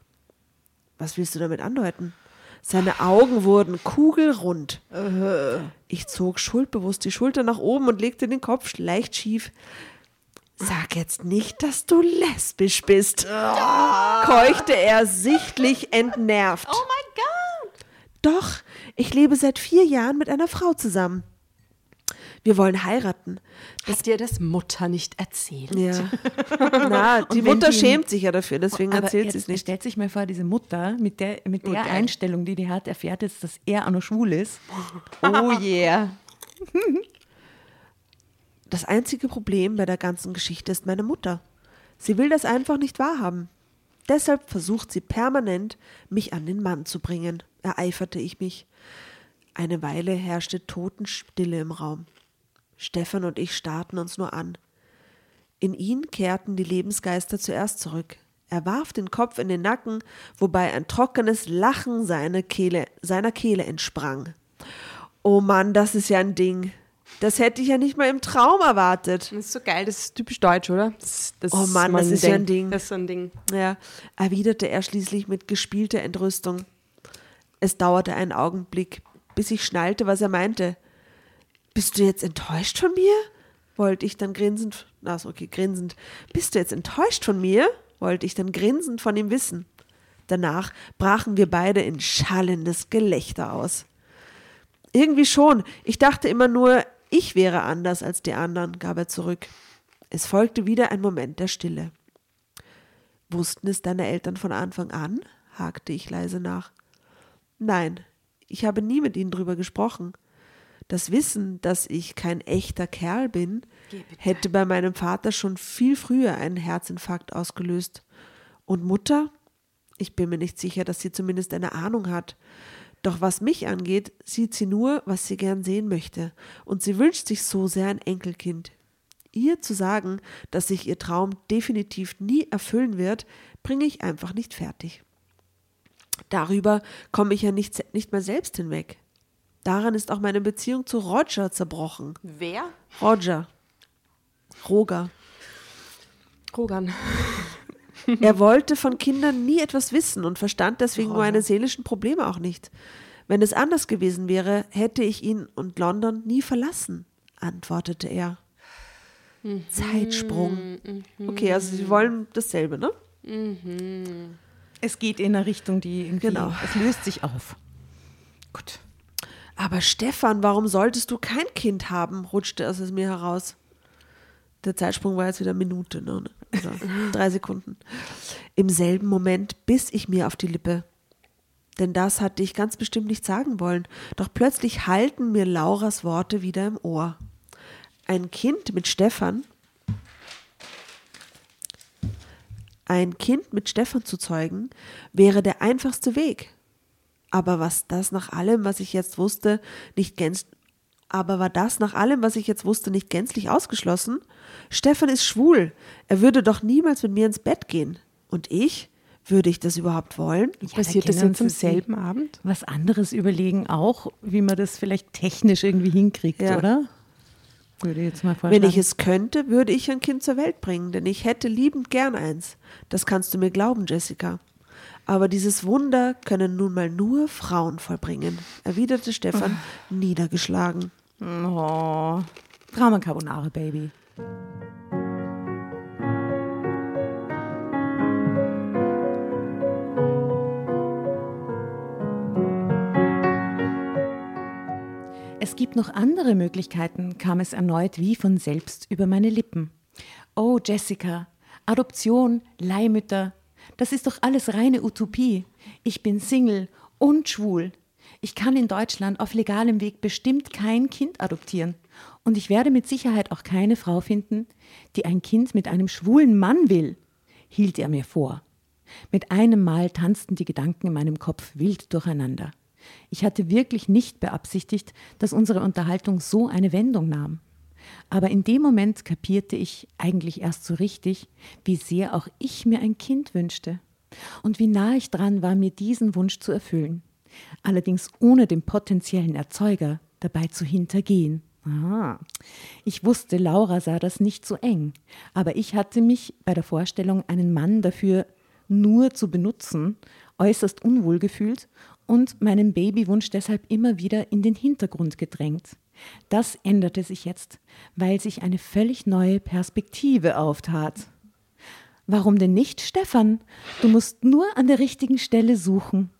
Was willst du damit andeuten? Seine Augen wurden kugelrund. Ich zog schuldbewusst die Schulter nach oben und legte den Kopf leicht schief. Sag jetzt nicht, dass du lesbisch bist, keuchte er sichtlich entnervt. Oh mein Gott! Doch, ich lebe seit vier Jahren mit einer Frau zusammen. Wir wollen heiraten. Hat dir das Mutter nicht erzählt? Ja. Na, die Mutter die- schämt sich ja dafür, deswegen erzählt sie es nicht. Stellt sich mal vor, diese Mutter mit der, mit der geil. Einstellung, die die hat, erfährt jetzt, dass er auch noch schwul ist. Oh yeah. Das einzige Problem bei der ganzen Geschichte ist meine Mutter. Sie will das einfach nicht wahrhaben. Deshalb versucht sie permanent, mich an den Mann zu bringen, ereiferte ich mich. Eine Weile herrschte Totenstille im Raum. Stefan und ich starrten uns nur an. In ihn kehrten die Lebensgeister zuerst zurück. Er warf den Kopf in den Nacken, wobei ein trockenes Lachen seine Kehle, seiner Kehle entsprang. Oh Mann, das ist ja ein Ding. Das hätte ich ja nicht mal im Traum erwartet. Das ist so geil, das ist typisch deutsch, oder? Das, das Oh Mann, das ist ja ein Ding. Das ist so ein Ding. Ja, erwiderte er schließlich mit gespielter Entrüstung. Es dauerte einen Augenblick, bis ich schnallte, was er meinte. Bist du jetzt enttäuscht von mir? wollte ich dann grinsend, na ist okay, grinsend. Bist du jetzt enttäuscht von mir? wollte ich dann grinsend von ihm wissen. Danach brachen wir beide in schallendes Gelächter aus. Irgendwie schon. Ich dachte immer nur, Ich wäre anders als die anderen, gab er zurück. Es folgte wieder ein Moment der Stille. Wussten es deine Eltern von Anfang an? hakte ich leise nach. Nein, ich habe nie mit ihnen drüber gesprochen. Das Wissen, dass ich kein echter Kerl bin, hätte bei meinem Vater schon viel früher einen Herzinfarkt ausgelöst. Und Mutter? Ich bin mir nicht sicher, dass sie zumindest eine Ahnung hat. Doch was mich angeht, sieht sie nur, was sie gern sehen möchte, und sie wünscht sich so sehr ein Enkelkind. Ihr zu sagen, dass sich ihr Traum definitiv nie erfüllen wird, bringe ich einfach nicht fertig. Darüber komme ich ja nicht, nicht mehr selbst hinweg. Daran ist auch meine Beziehung zu Roger zerbrochen. Wer? Roger. Roger. Rogan. Er wollte von Kindern nie etwas wissen und verstand deswegen meine seelischen Probleme auch nicht. Wenn es anders gewesen wäre, hätte ich ihn und London nie verlassen, antwortete er. Zeitsprung. Okay, also sie wollen dasselbe, ne? Es geht in eine Richtung, die irgendwie, Genau. es löst sich auf. Gut. Aber Stefan, warum solltest du kein Kind haben? rutschte es aus mir heraus. Der Zeitsprung war jetzt wieder Minute, ne? Oder drei Sekunden. Im selben Moment biss ich mir auf die Lippe. Denn das hatte ich ganz bestimmt nicht sagen wollen. Doch plötzlich hallten mir Lauras Worte wieder im Ohr. Ein Kind mit Stefan. Ein Kind mit Stefan zu zeugen, wäre der einfachste Weg. Aber was das nach allem, was ich jetzt wusste, nicht gänz aber war das nach allem, was ich jetzt wusste, nicht gänzlich ausgeschlossen? Stefan ist schwul. Er würde doch niemals mit mir ins Bett gehen. Und ich? Würde ich das überhaupt wollen? Passiert das kennen jetzt am selben Abend? Was anderes überlegen auch, wie man das vielleicht technisch irgendwie hinkriegt, Ja. oder? Würde ich jetzt mal vorschlagen. Wenn ich es könnte, würde ich ein Kind zur Welt bringen, denn ich hätte liebend gern eins. Das kannst du mir glauben, Jessica. Aber dieses Wunder können nun mal nur Frauen vollbringen, erwiderte Stefan niedergeschlagen. Oh, Drama Carbonara, Baby. Es gibt noch andere Möglichkeiten, kam es erneut wie von selbst über meine Lippen. Oh, Jessica, Adoption, Leihmütter, das ist doch alles reine Utopie. Ich bin Single und schwul. Ich kann in Deutschland auf legalem Weg bestimmt kein Kind adoptieren. Und ich werde mit Sicherheit auch keine Frau finden, die ein Kind mit einem schwulen Mann will, hielt er mir vor. Mit einem Mal tanzten die Gedanken in meinem Kopf wild durcheinander. Ich hatte wirklich nicht beabsichtigt, dass unsere Unterhaltung so eine Wendung nahm. Aber in dem Moment kapierte ich eigentlich erst so richtig, wie sehr auch ich mir ein Kind wünschte. Und wie nah ich dran war, mir diesen Wunsch zu erfüllen. Allerdings ohne den potenziellen Erzeuger dabei zu hintergehen. Ah. Ich wusste, Laura sah das nicht so eng, aber ich hatte mich bei der Vorstellung, einen Mann dafür nur zu benutzen, äußerst unwohl gefühlt und meinen Babywunsch deshalb immer wieder in den Hintergrund gedrängt. Das änderte sich jetzt, weil sich eine völlig neue Perspektive auftat. Warum denn nicht, Stefan? Du musst nur an der richtigen Stelle suchen.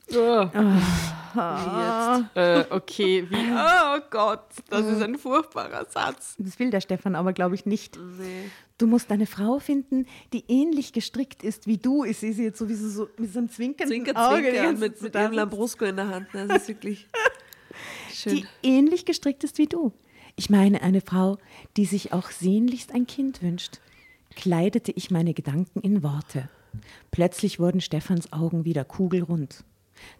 Äh, okay, wie? Oh Gott, das ist ein furchtbarer Satz. Das will der Stefan aber, glaube ich, nicht. Du musst eine Frau finden, die ähnlich gestrickt ist wie du. Ich sehe sie jetzt so wie sie so mit so einem zwinkernden Zwinker, Auge zwinker, mit, mit sitzt. Lambrusco in der Hand. Das ist wirklich schön. die ähnlich gestrickt ist wie du. Ich meine eine Frau, die sich auch sehnlichst ein Kind wünscht. Kleidete ich meine Gedanken in Worte. Plötzlich wurden Stefans Augen wieder kugelrund.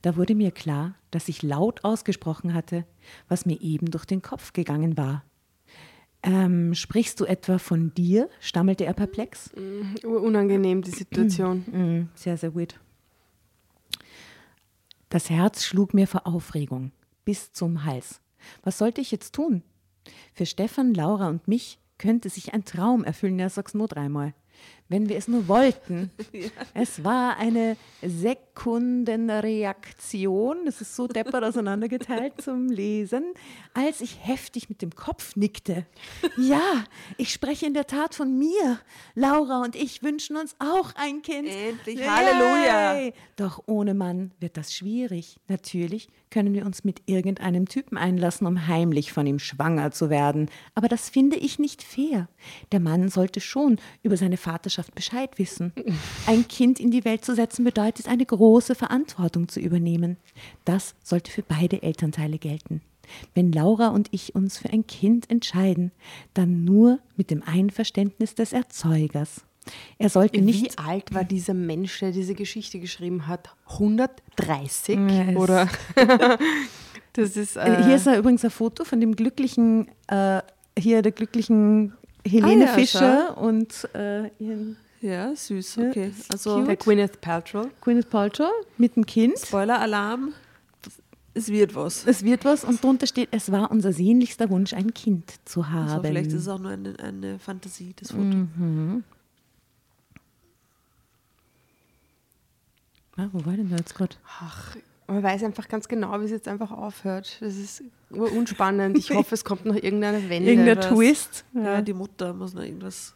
Da wurde mir klar, dass ich laut ausgesprochen hatte, was mir eben durch den Kopf gegangen war. Ähm, sprichst du etwa von dir? stammelte er perplex. Unangenehm, die Situation. Mm, sehr, sehr weird. Das Herz schlug mir vor Aufregung bis zum Hals. Was sollte ich jetzt tun? Für Stefan, Laura und mich könnte sich ein Traum erfüllen, er sag's nur dreimal. Wenn wir es nur wollten. Es war eine Sekundenreaktion, es ist so deppert auseinandergeteilt zum Lesen, als ich heftig mit dem Kopf nickte. Ja, ich spreche in der Tat von mir. Laura und ich wünschen uns auch ein Kind. Endlich, Halleluja. Yay. Doch ohne Mann wird das schwierig. Natürlich können wir uns mit irgendeinem Typen einlassen, um heimlich von ihm schwanger zu werden. Aber das finde ich nicht fair. Der Mann sollte schon über seine Vaterschaft Bescheid wissen. Ein Kind in die Welt zu setzen bedeutet, eine große Verantwortung zu übernehmen. Das sollte für beide Elternteile gelten. Wenn Laura und ich uns für ein Kind entscheiden, dann nur mit dem Einverständnis des Erzeugers. Er sollte nicht Wie alt war dieser Mensch, der diese Geschichte geschrieben hat? 130? Ja, es- Oder? das ist. Äh, Äh, Hier ist ja übrigens ein Foto von dem glücklichen, äh, hier der glücklichen Helene Ah ja, Fischer und äh, ihren Ja, süß, okay. Also, der Gwyneth Paltrow. Gwyneth Paltrow mit dem Kind. Spoiler-Alarm, es wird was. Es wird was und drunter steht, es war unser sehnlichster Wunsch, ein Kind zu haben. Also vielleicht ist es auch nur eine, eine Fantasie, das Foto. Mhm. ah, wo war denn da jetzt gerade? Ach, man weiß einfach ganz genau, wie es jetzt einfach aufhört. Das ist unspannend. Ich hoffe, es kommt noch irgendeine Wende. Irgendein Twist. Ja. die Mutter muss noch irgendwas.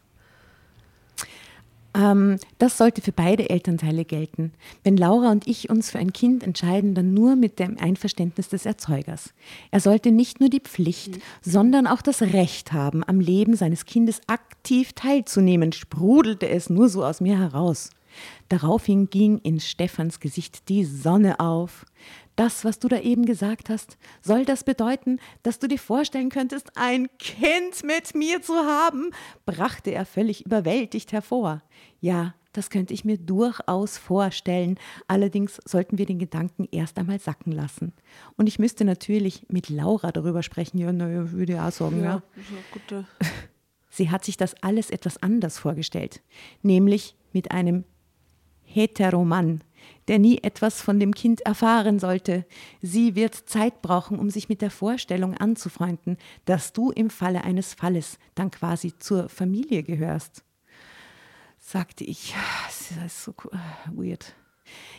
Ähm, das sollte für beide Elternteile gelten. Wenn Laura und ich uns für ein Kind entscheiden, dann nur mit dem Einverständnis des Erzeugers. Er sollte nicht nur die Pflicht, sondern auch das Recht haben, am Leben seines Kindes aktiv teilzunehmen, sprudelte es nur so aus mir heraus. Daraufhin ging in Stephans Gesicht die Sonne auf. Das, was du da eben gesagt hast, soll das bedeuten, dass du dir vorstellen könntest, ein Kind mit mir zu haben? brachte er völlig überwältigt hervor. Ja, das könnte ich mir durchaus vorstellen. Allerdings sollten wir den Gedanken erst einmal sacken lassen. Und ich müsste natürlich mit Laura darüber sprechen. Ja, naja, würde ich auch sagen, ja. eine gute. Sie hat sich das alles etwas anders vorgestellt, nämlich mit einem Heteromann, der nie etwas von dem Kind erfahren sollte. Sie wird Zeit brauchen, um sich mit der Vorstellung anzufreunden, dass du im Falle eines Falles dann quasi zur Familie gehörst. Sagte ich, das ist so weird.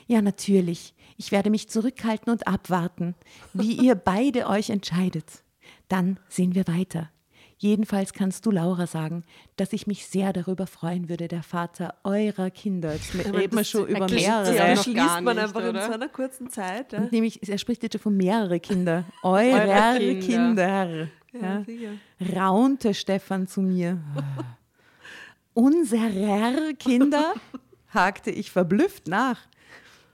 Ja, natürlich. Ich werde mich zurückhalten und abwarten, wie ihr beide euch entscheidet. Dann sehen wir weiter. Jedenfalls kannst du Laura sagen, dass ich mich sehr darüber freuen würde, der Vater eurer Kinder. Jetzt reden wir schon über mehrere. ja Ja, noch das schließt gar man nicht, einfach in oder? so einer kurzen Zeit. Ja, Nämlich, er spricht jetzt schon von mehrere Kinder. Eurer Kinder. Kinder. Ja. sicher. Raunte Stefan zu mir. Unserer Kinder? hakte ich verblüfft nach.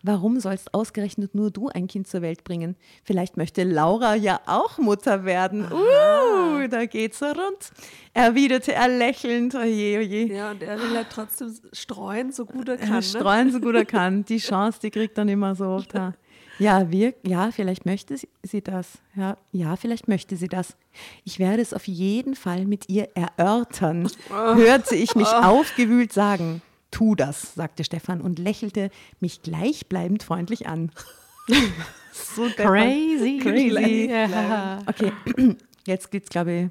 Warum sollst ausgerechnet nur du ein Kind zur Welt bringen? Vielleicht möchte Laura ja auch Mutter werden. Uh, da geht's rund. Erwiderte er lächelnd. Oje, oje. Ja, und er will halt trotzdem streuen, so gut er kann. Ja, ne? streuen so gut er kann. Die Chance, die kriegt dann immer so oft. Ja, ja, wir, ja vielleicht möchte sie, sie das. Ja, ja, vielleicht möchte sie das. Ich werde es auf jeden Fall mit ihr erörtern, hörte ich mich aufgewühlt sagen. Tu das, sagte Stefan und lächelte mich gleichbleibend freundlich an. so. Crazy. Crazy. Ja. Okay, jetzt geht's, glaube ich,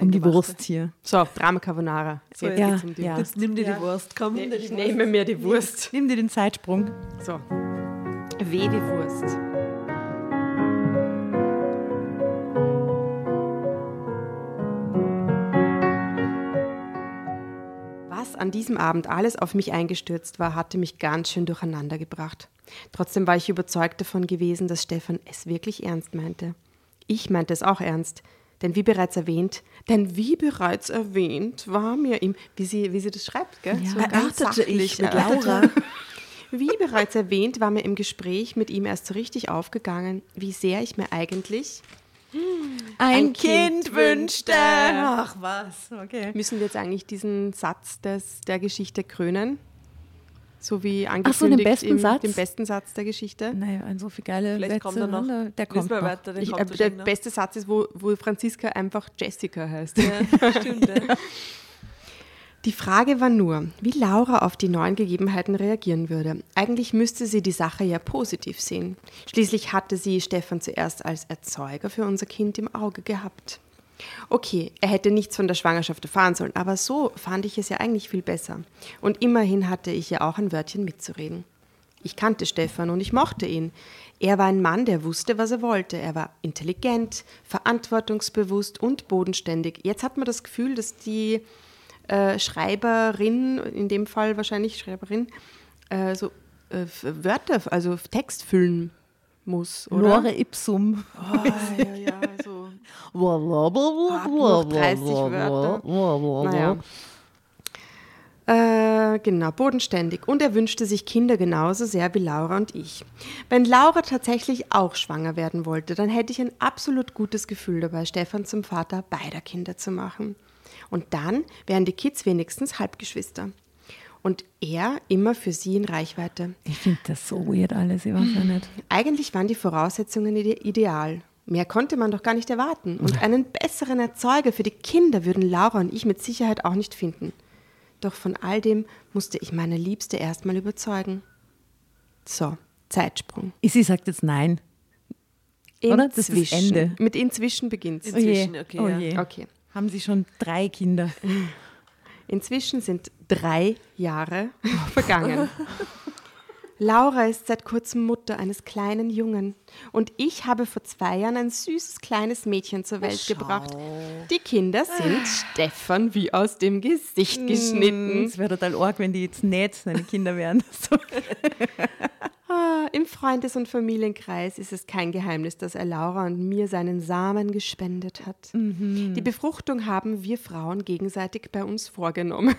um die. Wurst hier. So, Drama Carbonara. So, Jetzt ja, geht's um die ja. Wurst. Jetzt nimm dir die Wurst, komm. Ich nehme mir die Wurst. Nimm dir den Zeitsprung. So. Weh die Wurst. An diesem Abend alles auf mich eingestürzt war, hatte mich ganz schön durcheinander gebracht. Trotzdem war ich überzeugt davon gewesen, dass Stefan es wirklich ernst meinte. Ich meinte es auch ernst, denn wie bereits erwähnt, denn wie bereits erwähnt, war mir ihm, wie sie, wie sie das schreibt, gell? Ja. so ganz Erörterte ich mit. Laura. Wie bereits erwähnt, war mir im Gespräch mit ihm erst so richtig aufgegangen, wie sehr ich mir eigentlich. Ein, Ein Kind Kind wünschte. Ach was, okay. Müssen wir jetzt eigentlich diesen Satz des, der Geschichte krönen? So wie Ach angekündigt so, den besten im, Satz? den besten Satz der Geschichte. Naja, ein so viel geile Vielleicht Wetze, kommt er noch. Der kommt noch. weiter, Ich, äh, der beste Satz ist, wo, wo Franziska einfach Jessica heißt. Ja, stimmt, ja. Die Frage war nur, wie Laura auf die neuen Gegebenheiten reagieren würde. Eigentlich müsste sie die Sache ja positiv sehen. Schließlich hatte sie Stefan zuerst als Erzeuger für unser Kind im Auge gehabt. Okay, er hätte nichts von der Schwangerschaft erfahren sollen, aber so fand ich es ja eigentlich viel besser. Und immerhin hatte ich ja auch ein Wörtchen mitzureden. Ich kannte Stefan und ich mochte ihn. Er war ein Mann, der wusste, was er wollte. Er war intelligent, verantwortungsbewusst und bodenständig. Jetzt hat man das Gefühl, dass die äh, Schreiberin, in dem Fall wahrscheinlich Schreiberin, äh, so äh, Wörter, also Text füllen muss, oder? Lore ipsum. Oh, ja, ja, so. Hab noch 30 Wörter. Naja. Äh, genau, bodenständig. Und er wünschte sich Kinder genauso sehr wie Laura und ich. Wenn Laura tatsächlich auch schwanger werden wollte, dann hätte ich ein absolut gutes Gefühl dabei, Stefan zum Vater beider Kinder zu machen. Und dann wären die Kids wenigstens Halbgeschwister. Und er immer für sie in Reichweite. Ich finde das so weird alles, ich weiß ja nicht. Eigentlich waren die Voraussetzungen ide ideal. Mehr konnte man doch gar nicht erwarten. Und einen besseren Erzeuger für die Kinder würden Laura und ich mit Sicherheit auch nicht finden. Doch von all dem musste ich meine Liebste erstmal überzeugen. So, Zeitsprung. Sie sagt jetzt nein. Oder? Das ist das Inzwischen. Ende. Mit inzwischen beginnt es. Oh. Inzwischen, okay, oh ja. je. Okay. Haben Sie schon drei Kinder? Inzwischen sind drei Jahre vergangen. Laura ist seit kurzem Mutter eines kleinen Jungen und ich habe vor zwei Jahren ein süßes kleines Mädchen zur Welt gebracht. Die Kinder sind Stefan wie aus dem Gesicht geschnitten. Es wäre total arg, wenn die jetzt nicht seine Kinder wären. Ah, Im Freundes- und Familienkreis ist es kein Geheimnis, dass er Laura und mir seinen Samen gespendet hat. Die Befruchtung haben wir Frauen gegenseitig bei uns vorgenommen.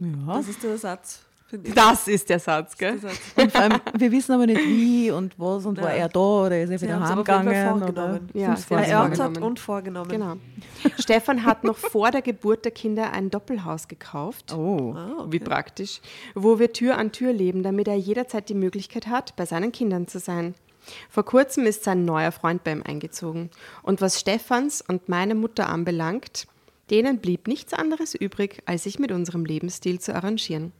Ja. Das ist der Satz. Das ist der Satz, gell? Der Satz. Und vor allem, wir wissen aber nicht wie und was und war Ja. er da oder ist er wieder heimgegangen oder vorgenommen. Ja, sie? Erörtert vorgenommen. und vorgenommen. Genau. Stefan hat noch vor der Geburt der Kinder ein Doppelhaus gekauft. Oh. Ah, okay. Wie praktisch. Wo wir Tür an Tür leben, damit er jederzeit die Möglichkeit hat, bei seinen Kindern zu sein. Vor kurzem ist sein neuer Freund bei ihm eingezogen. Und was Stefans und meine Mutter anbelangt, denen blieb nichts anderes übrig, als sich mit unserem Lebensstil zu arrangieren.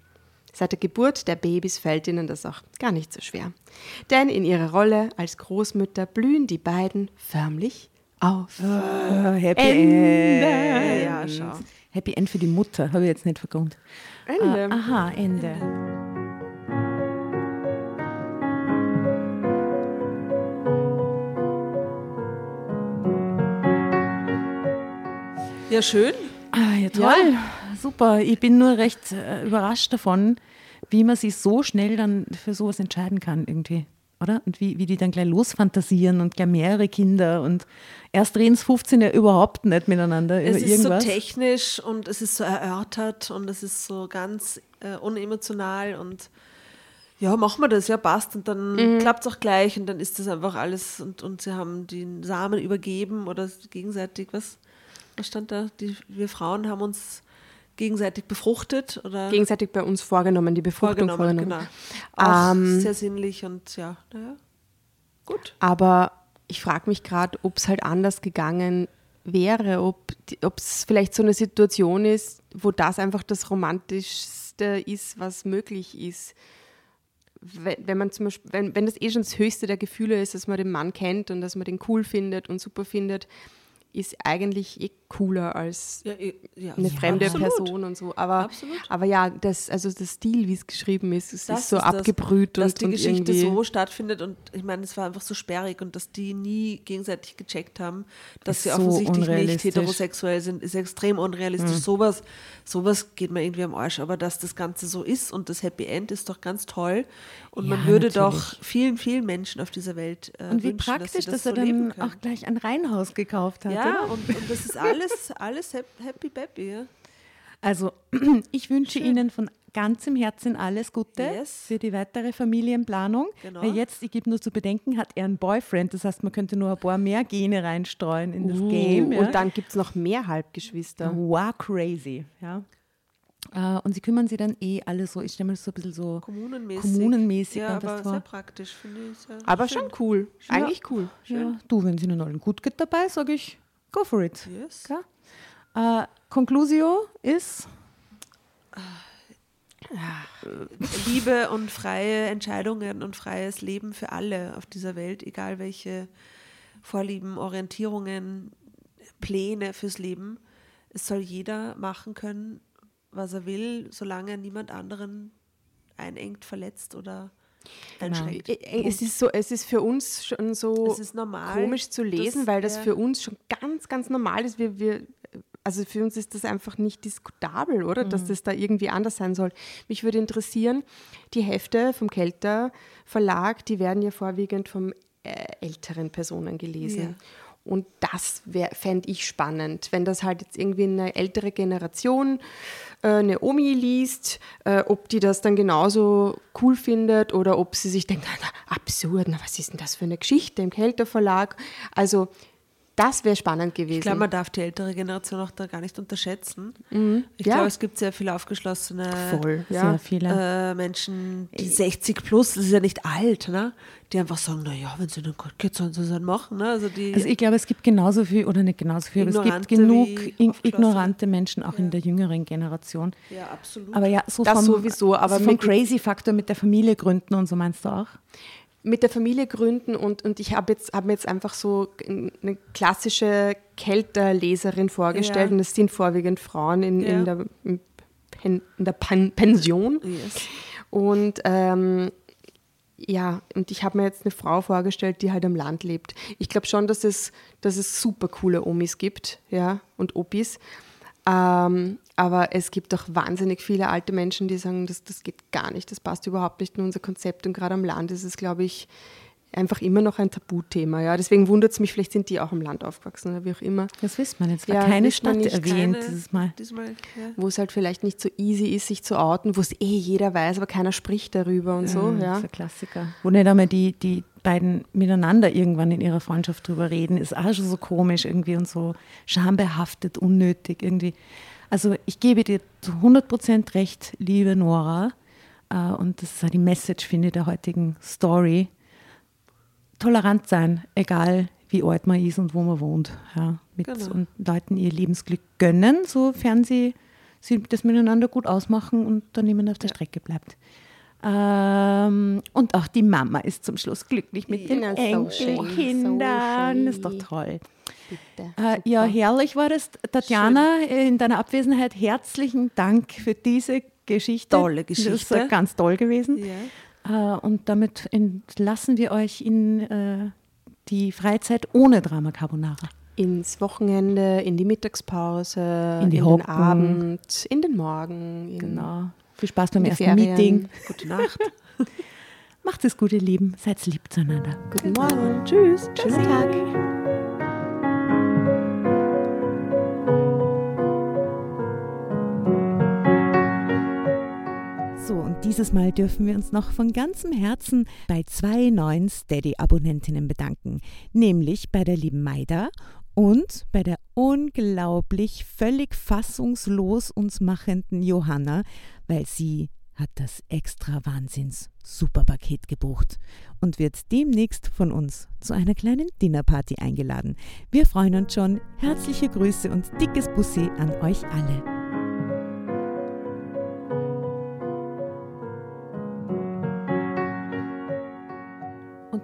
Seit der Geburt der Babys fällt ihnen das auch gar nicht so schwer. Denn in ihrer Rolle als Großmütter blühen die beiden förmlich auf. Äh, Happy Ende. End. Ja, schau. Happy End für die Mutter, habe ich jetzt nicht vergrund. Ende. Ah, aha, Ende. Ja, schön. Ah, ja, toll. Super. Ich bin nur recht äh, überrascht davon, wie man sich so schnell dann für sowas entscheiden kann irgendwie. Oder? Und wie, wie die dann gleich losfantasieren und gleich mehrere Kinder und erst reden es 15 ja überhaupt nicht miteinander Es über ist irgendwas. so technisch und es ist so erörtert und es ist so ganz äh, unemotional und ja, machen wir das, ja, passt. Und dann Mhm. klappt es auch gleich und dann ist das einfach alles und, und sie haben den Samen übergeben oder gegenseitig, was, was stand da? Die, wir Frauen haben uns gegenseitig befruchtet oder Gegenseitig bei uns vorgenommen, die Befruchtung vorgenommen. genau. Auch Ähm, sehr sinnlich und ja, naja, gut. Aber ich frage mich gerade, ob es halt anders gegangen wäre, ob es vielleicht so eine Situation ist, wo das einfach das Romantischste ist, was möglich ist. Wenn, wenn man zum Beispiel, wenn, wenn das eh schon das Höchste der Gefühle ist, dass man den Mann kennt und dass man den cool findet und super findet, ist eigentlich eh cooler als Ja, ja. eine fremde absolut. Person und so. Aber, Absolut. aber ja, das, also der Stil, wie es geschrieben ist, es Das ist so ist das, abgebrüht dass und, die und Geschichte so stattfindet und ich meine, es war einfach so sperrig und dass die nie gegenseitig gecheckt haben, dass sie so offensichtlich nicht heterosexuell sind, ist extrem unrealistisch. Sowas, sowas geht mir irgendwie am Arsch, aber dass das Ganze so ist und das Happy End ist doch ganz toll und man Ja, würde natürlich. doch vielen, vielen Menschen auf dieser Welt äh, und wie wünschen, praktisch, dass, dass, das er so dann auch gleich ein Reihenhaus gekauft hat. ja, und, und das ist alles, alles hap- happy peppy. Ja? Also, ich wünsche Ihnen von ganzem Herzen alles Gute Yes. für die weitere Familienplanung. Genau. Weil jetzt, ich gebe nur zu bedenken, hat er einen Boyfriend. Das heißt, man könnte nur ein paar mehr Gene reinstreuen in das Game. Ja. Und dann gibt es noch mehr Halbgeschwister. wow, crazy. Ja. Äh, Und sie kümmern sich dann eh alle so, ich stelle mir das so ein bisschen so Kommunenmäßig. kommunenmäßig Ja, aber vor. sehr praktisch, finde ich. Sehr Aber schön. schon cool. Eigentlich cool. Ja, du, wenn es Ihnen allen gut geht dabei, sage ich, go for it. Yes. Klar? Äh, Conclusio ist, Liebe und freie Entscheidungen und freies Leben für alle auf dieser Welt, egal welche Vorlieben, Orientierungen, Pläne fürs Leben. Es soll jeder machen können, was er will, solange er niemand anderen einengt, verletzt oder einschränkt. Äh, äh, Es ist, so, es ist für uns schon so komisch zu lesen, dass- weil das ja. für uns schon ganz, ganz normal ist. Wir, wir, also für uns ist das einfach nicht diskutabel, oder? Mhm. Dass das da irgendwie anders sein soll. Mich würde interessieren, die Hefte vom Kelter Verlag, die werden ja vorwiegend von äh, älteren Personen gelesen. Ja. Und das fände ich spannend, wenn das halt jetzt irgendwie eine ältere Generation, äh, eine Omi liest, äh, ob die das dann genauso cool findet oder ob sie sich denkt, na, absurd, na, was ist denn das für eine Geschichte im Kelter Verlag? Also das wäre spannend gewesen. Ich glaube, man darf die ältere Generation auch da gar nicht unterschätzen. Ich Mhm. Ja. glaube, es gibt sehr viele aufgeschlossene Voll, Sehr ja. viele. äh, Menschen, die 60 plus, das ist ja nicht alt, ne? die einfach sagen, naja, wenn es ihnen gut geht, sollen sie es halt machen. Ne? Also die, Also ich glaube, es gibt genauso viel, oder nicht genauso viel, aber es gibt genug ignorante Menschen auch in der jüngeren Generation. ja, absolut. Aber ja, so Das vom, sowieso, aber so vom Crazy-Faktor mit der Familie gründen und so meinst du auch? Mit der Familie gründen und, und ich habe jetzt hab mir jetzt einfach so eine klassische Kelterleserin vorgestellt Ja. und es sind vorwiegend Frauen in, Ja. in der, Pen, in der Pen, Pension. Yes. Und ähm, ja, und ich habe mir jetzt eine Frau vorgestellt, die halt am Land lebt. Ich glaube schon, dass es, dass es super coole Omis gibt, ja, und Opis. Ähm, aber es gibt auch wahnsinnig viele alte Menschen, die sagen, das, das geht gar nicht, das passt überhaupt nicht in unser Konzept. Und gerade am Land ist es, glaube ich, einfach immer noch ein Tabuthema. Ja. Deswegen wundert es mich, vielleicht sind die auch am Land aufgewachsen oder wie auch immer. Das wissen wir jetzt. War Ja, keine man Stadt nicht. erwähnt Keine- dieses Mal. Diesmal, ja. Wo es halt vielleicht nicht so easy ist, sich zu outen, wo es eh jeder weiß, aber keiner spricht darüber und so. Mhm, Das Ja. ist ein Klassiker. Wo nicht einmal die, die beiden miteinander irgendwann in ihrer Freundschaft drüber reden, ist auch schon so komisch irgendwie und so schambehaftet, unnötig irgendwie. Also ich gebe dir zu 100% recht, liebe Nora. Äh, Und das ist auch die Message, finde ich, der heutigen Story. Tolerant sein, egal wie alt man ist und wo man wohnt. Ja, mit Genau. und Leuten ihr Lebensglück gönnen, sofern sie, sie das miteinander gut ausmachen und dann niemand auf der Strecke bleibt. Ähm, und auch die Mama ist zum Schluss glücklich mit den Ja, so schön, Enkelkindern. so Das ist doch toll. Bitte. Äh, ja, herrlich war das. Tatjana, in deiner Abwesenheit herzlichen Dank für diese Geschichte. Tolle Das ist Geschichte. äh, ganz toll gewesen. Ja. Äh, und damit entlassen wir euch in äh, die Freizeit ohne Drama Carbonara. Ins Wochenende, in die Mittagspause, In die den Hocken. Abend, in den Morgen. In Genau. Viel Spaß beim ersten Ferien. Meeting. Gute Nacht. Macht es gut, ihr Lieben. Seid lieb zueinander. Guten Morgen. Tschüss. Schönen Tag. So, und dieses Mal dürfen wir uns noch von ganzem Herzen bei zwei neuen Steady-Abonnentinnen bedanken, nämlich bei der lieben Maida und bei der unglaublich völlig fassungslos uns machenden Johanna, weil sie hat das extra Wahnsinns Superpaket gebucht und wird demnächst von uns zu einer kleinen Dinnerparty eingeladen. Wir freuen uns schon. Herzliche Grüße und dickes Bussi an euch alle.